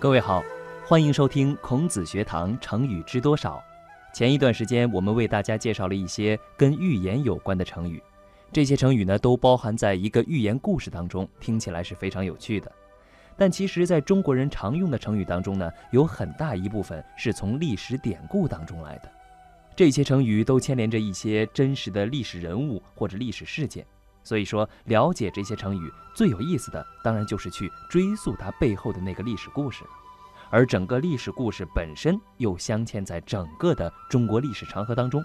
各位好，欢迎收听孔子学堂成语知多少。前一段时间，我们为大家介绍了一些跟寓言有关的成语，这些成语呢都包含在一个寓言故事当中，听起来是非常有趣的。但其实，在中国人常用的成语当中呢，有很大一部分是从历史典故当中来的。这些成语都牵连着一些真实的历史人物或者历史事件，所以说了解这些成语最有意思的，当然就是去追溯它背后的那个历史故事了。而整个历史故事本身又镶嵌在整个的中国历史长河当中。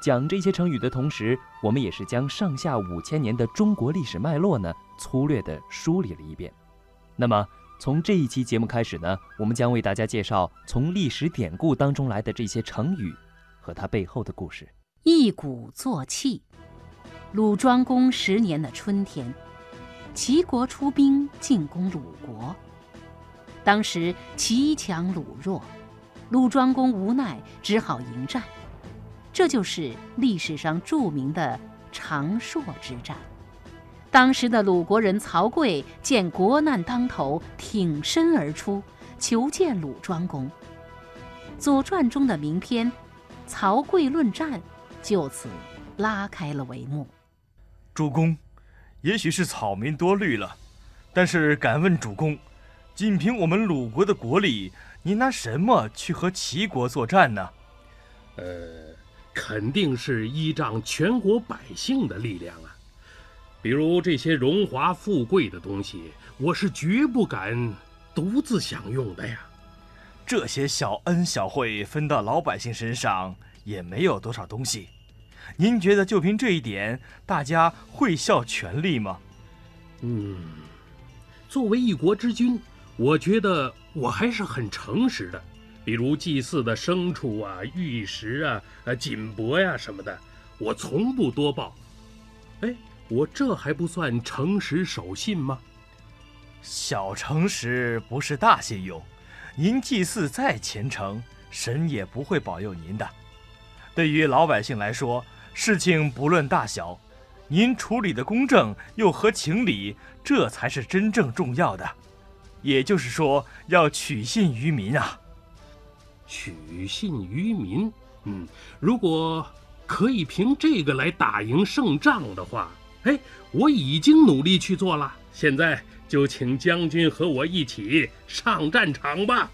讲这些成语的同时，我们也是将上下五千年的中国历史脉络呢粗略地梳理了一遍。那么从这一期节目开始呢，我们将为大家介绍从历史典故当中来的这些成语和它背后的故事。一鼓作气。鲁庄公十年的春天，齐国出兵进攻鲁国。当时齐强鲁弱，鲁庄公无奈，只好迎战。这就是历史上著名的长硕之战。当时的鲁国人曹刿见国难当头，挺身而出，求见鲁庄公。《左传》中的名篇《曹刿论战》就此拉开了帷幕。主公，也许是草民多虑了，但是敢问主公。仅凭我们鲁国的国力，您拿什么去和齐国作战呢？呃，肯定是依仗全国百姓的力量啊。比如这些荣华富贵的东西，我是绝不敢独自享用的呀。这些小恩小惠分到老百姓身上，也没有多少东西。您觉得就凭这一点，大家会效全力吗？嗯，作为一国之君。我觉得我还是很诚实的，比如祭祀的牲畜啊、玉石啊、呃锦帛呀什么的，我从不多报。哎，我这还不算诚实守信吗？小诚实不是大信用，您祭祀再虔诚，神也不会保佑您的。对于老百姓来说，事情不论大小，您处理的公正又合情理，这才是真正重要的。也就是说，要取信于民啊！取信于民，嗯，如果可以凭这个来打赢胜仗的话，哎，我已经努力去做了。现在就请将军和我一起上战场吧。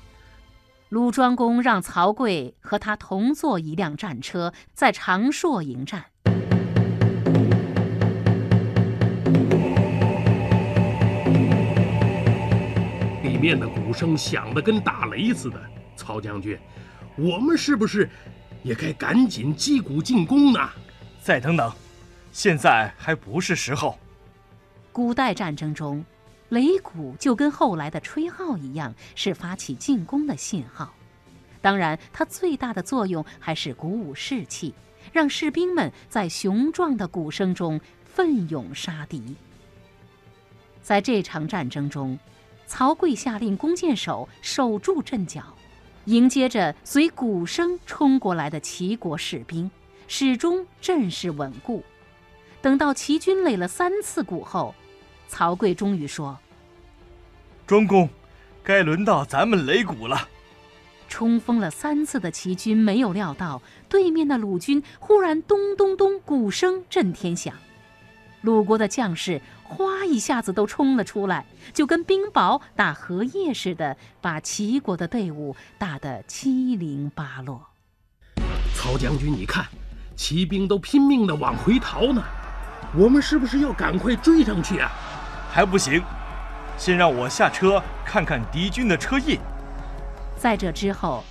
鲁庄公让曹刿和他同坐一辆战车，在长硕迎战。里面的鼓声响得跟打雷似的，曹将军，我们是不是也该赶紧击鼓进攻呢？再等等，现在还不是时候。古代战争中，擂鼓就跟后来的吹号一样，是发起进攻的信号。当然，它最大的作用还是鼓舞士气，让士兵们在雄壮的鼓声中奋勇杀敌。在这场战争中。曹刿下令弓箭手守住阵脚，迎接着随鼓声冲过来的齐国士兵，始终阵势稳固。等到齐军擂了三次鼓后，曹刿终于说：“庄公，该轮到咱们擂鼓了。”冲锋了三次的齐军没有料到，对面的鲁军忽然咚咚咚，鼓声震天响。鲁国的将士哗一下子都冲了出来，就跟冰雹打荷叶似的，把齐国的队伍打得七零八落。曹将军，你看，骑兵都拼命地往回逃呢，我们是不是要赶快追上去啊？还不行，先让我下车看看敌军的车印。在这之后，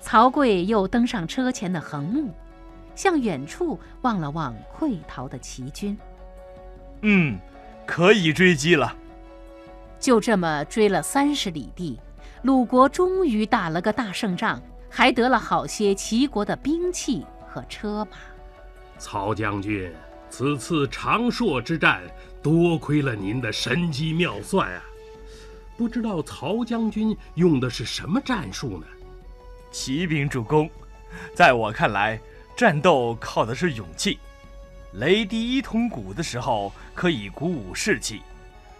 曹刿又登上车前的横木，向远处望了望溃逃的齐军。嗯，可以追击了。就这么追了三十里地，鲁国终于打了个大胜仗，还得了好些齐国的兵器和车马。曹将军，此次长硕之战，多亏了您的神机妙算啊！不知道曹将军用的是什么战术呢？骑兵主公，在我看来，战斗靠的是勇气。擂第一通鼓的时候，可以鼓舞士气；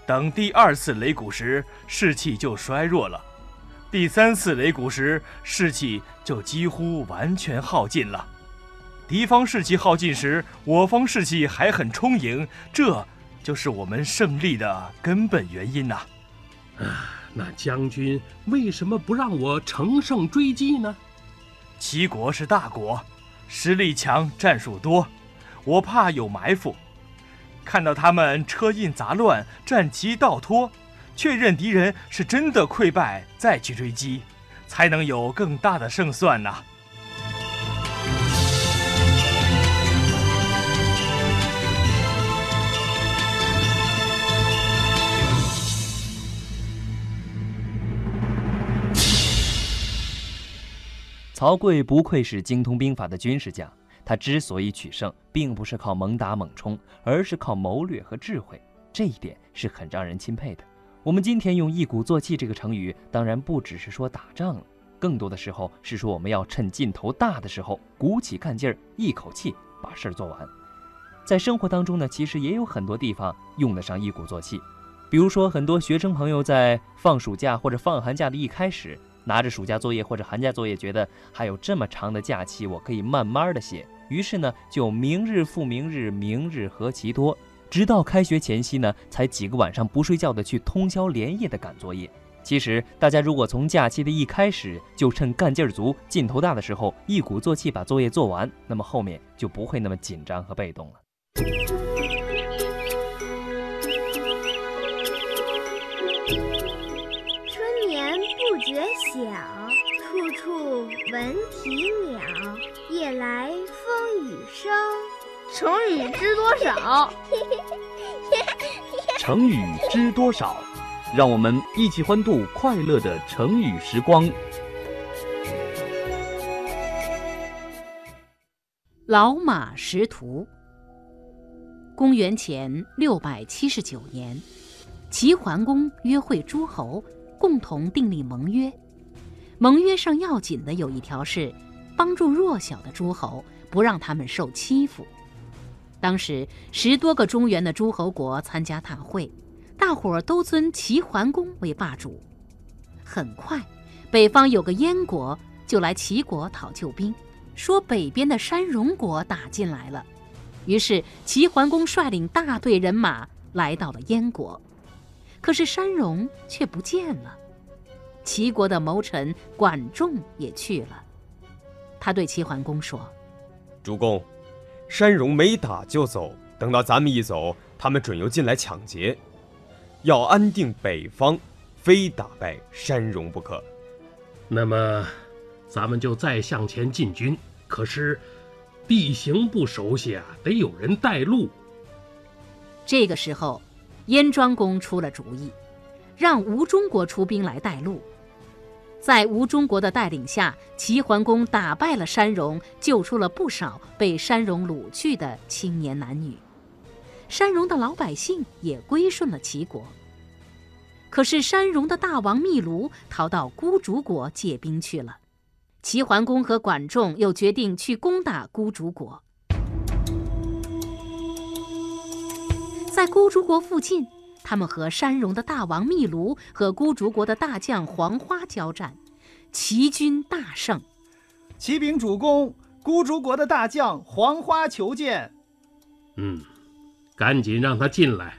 等第二次擂鼓时，士气就衰弱了。第三次擂鼓时，士气就几乎完全耗尽了。敌方士气耗尽时，我方士气还很充盈，这就是我们胜利的根本原因呐。啊那将军为什么不让我乘胜追击呢？齐国是大国，实力强，战术多，我怕有埋伏。看到他们车印杂乱，战旗倒脱。确认敌人是真的溃败，再去追击，才能有更大的胜算呢。曹刿不愧是精通兵法的军事家，他之所以取胜，并不是靠猛打猛冲，而是靠谋略和智慧，这一点是很让人钦佩的。我们今天用一鼓作气这个成语，当然不只是说打仗了，更多的时候是说我们要趁劲头大的时候鼓起干劲儿，一口气把事儿做完。在生活当中呢，其实也有很多地方用得上一鼓作气，比如说很多学生朋友在放暑假或者放寒假的一开始，拿着暑假作业或者寒假作业，觉得还有这么长的假期，我可以慢慢的写，于是呢就明日复明日，明日何其多。直到开学前夕呢，才几个晚上不睡觉的去通宵连夜的赶作业。其实，大家如果从假期的一开始就趁干劲儿足、劲头大的时候，一鼓作气把作业做完，那么后面就不会那么紧张和被动了。晓，处处闻啼鸟，夜来风雨声。成语知多少？成语知多少？让我们一起欢度快乐的成语时光。老马识途。公元前六百七十九年，齐桓公约会诸侯，共同订立盟约。盟约上要紧的有一条是，帮助弱小的诸侯，不让他们受欺负。当时十多个中原的诸侯国参加大会，大伙儿都尊齐桓公为霸主。很快，北方有个燕国就来齐国讨救兵，说北边的山戎国打进来了。于是齐桓公率领大队人马来到了燕国，可是山戎却不见了。齐国的谋臣管仲也去了，他对齐桓公说：“主公。”山戎没打就走，等到咱们一走，他们准又进来抢劫。要安定北方，非打败山戎不可。那么，咱们就再向前进军。可是，地形不熟悉啊，得有人带路。这个时候，燕庄公出了主意，让吴中国出兵来带路。在吴中国的带领下，齐桓公打败了山戎，救出了不少被山戎掳去的青年男女。山戎的老百姓也归顺了齐国。可是山戎的大王密卢逃到孤竹国借兵去了。齐桓公和管仲又决定去攻打孤竹国。在孤竹国附近。他们和山戎的大王密卢和孤竹国的大将黄花交战，齐军大胜。启禀主公，孤竹国的大将黄花求见。嗯，赶紧让他进来。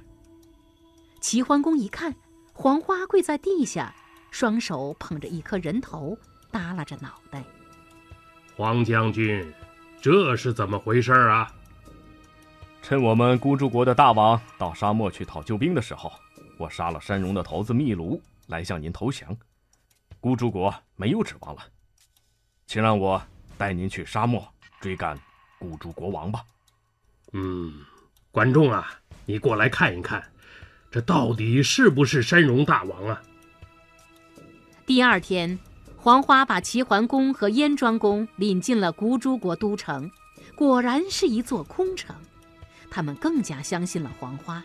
齐桓公一看，黄花跪在地下，双手捧着一颗人头，耷拉着脑袋。黄将军，这是怎么回事啊？趁我们孤竹国的大王到沙漠去讨救兵的时候，我杀了山戎的头子密卢，来向您投降。孤竹国没有指望了，请让我带您去沙漠追赶孤竹国王吧。嗯，管仲啊，你过来看一看，这到底是不是山戎大王啊？第二天，黄花把齐桓公和燕庄公领进了孤竹国都城，果然是一座空城。他们更加相信了黄花。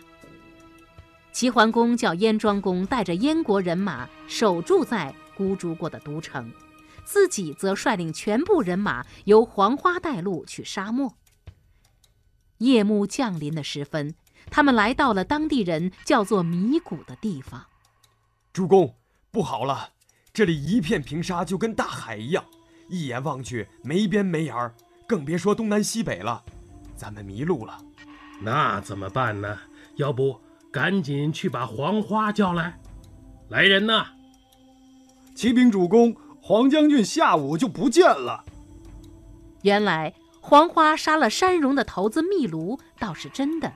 齐桓公叫燕庄公带着燕国人马守住在孤竹国的都城，自己则率领全部人马由黄花带路去沙漠。夜幕降临的时分，他们来到了当地人叫做迷谷的地方。主公，不好了！这里一片平沙，就跟大海一样，一眼望去没边没沿儿，更别说东南西北了。咱们迷路了，那怎么办呢？要不赶紧去把黄花叫来。来人呐！启禀主公，黄将军下午就不见了。原来黄花杀了山戎的头子密卢倒是真的，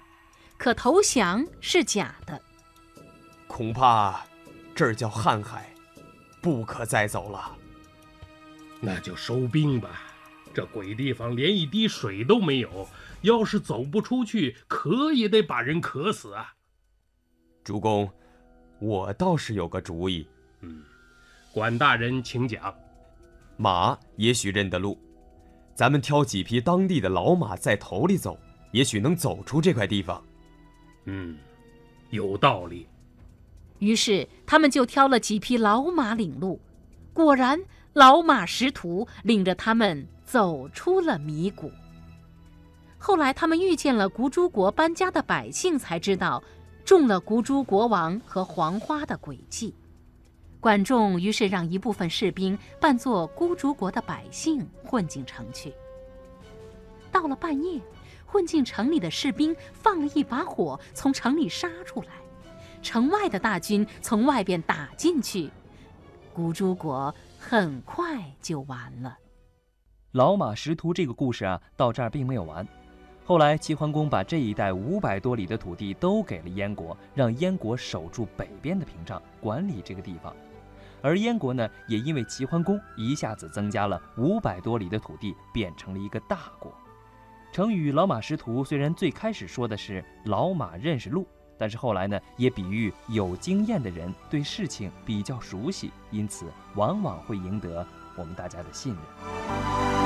可投降是假的。恐怕这儿叫瀚海，不可再走了。那就收兵吧。这鬼地方连一滴水都没有，要是走不出去，渴也得把人渴死啊！主公，我倒是有个主意。嗯，管大人请讲。马也许认得路，咱们挑几匹当地的老马在头里走，也许能走出这块地方。嗯，有道理。于是他们就挑了几匹老马领路，果然老马识途，领着他们。走出了迷谷。后来，他们遇见了古珠国搬家的百姓，才知道中了古珠国王和黄花的诡计。管仲于是让一部分士兵扮作孤竹国的百姓混进城去。到了半夜，混进城里的士兵放了一把火，从城里杀出来。城外的大军从外边打进去，孤竹国很快就完了。老马识途这个故事啊，到这儿并没有完。后来齐桓公把这一带五百多里的土地都给了燕国，让燕国守住北边的屏障，管理这个地方。而燕国呢，也因为齐桓公一下子增加了五百多里的土地，变成了一个大国。成语“老马识途”虽然最开始说的是老马认识路，但是后来呢，也比喻有经验的人对事情比较熟悉，因此往往会赢得我们大家的信任。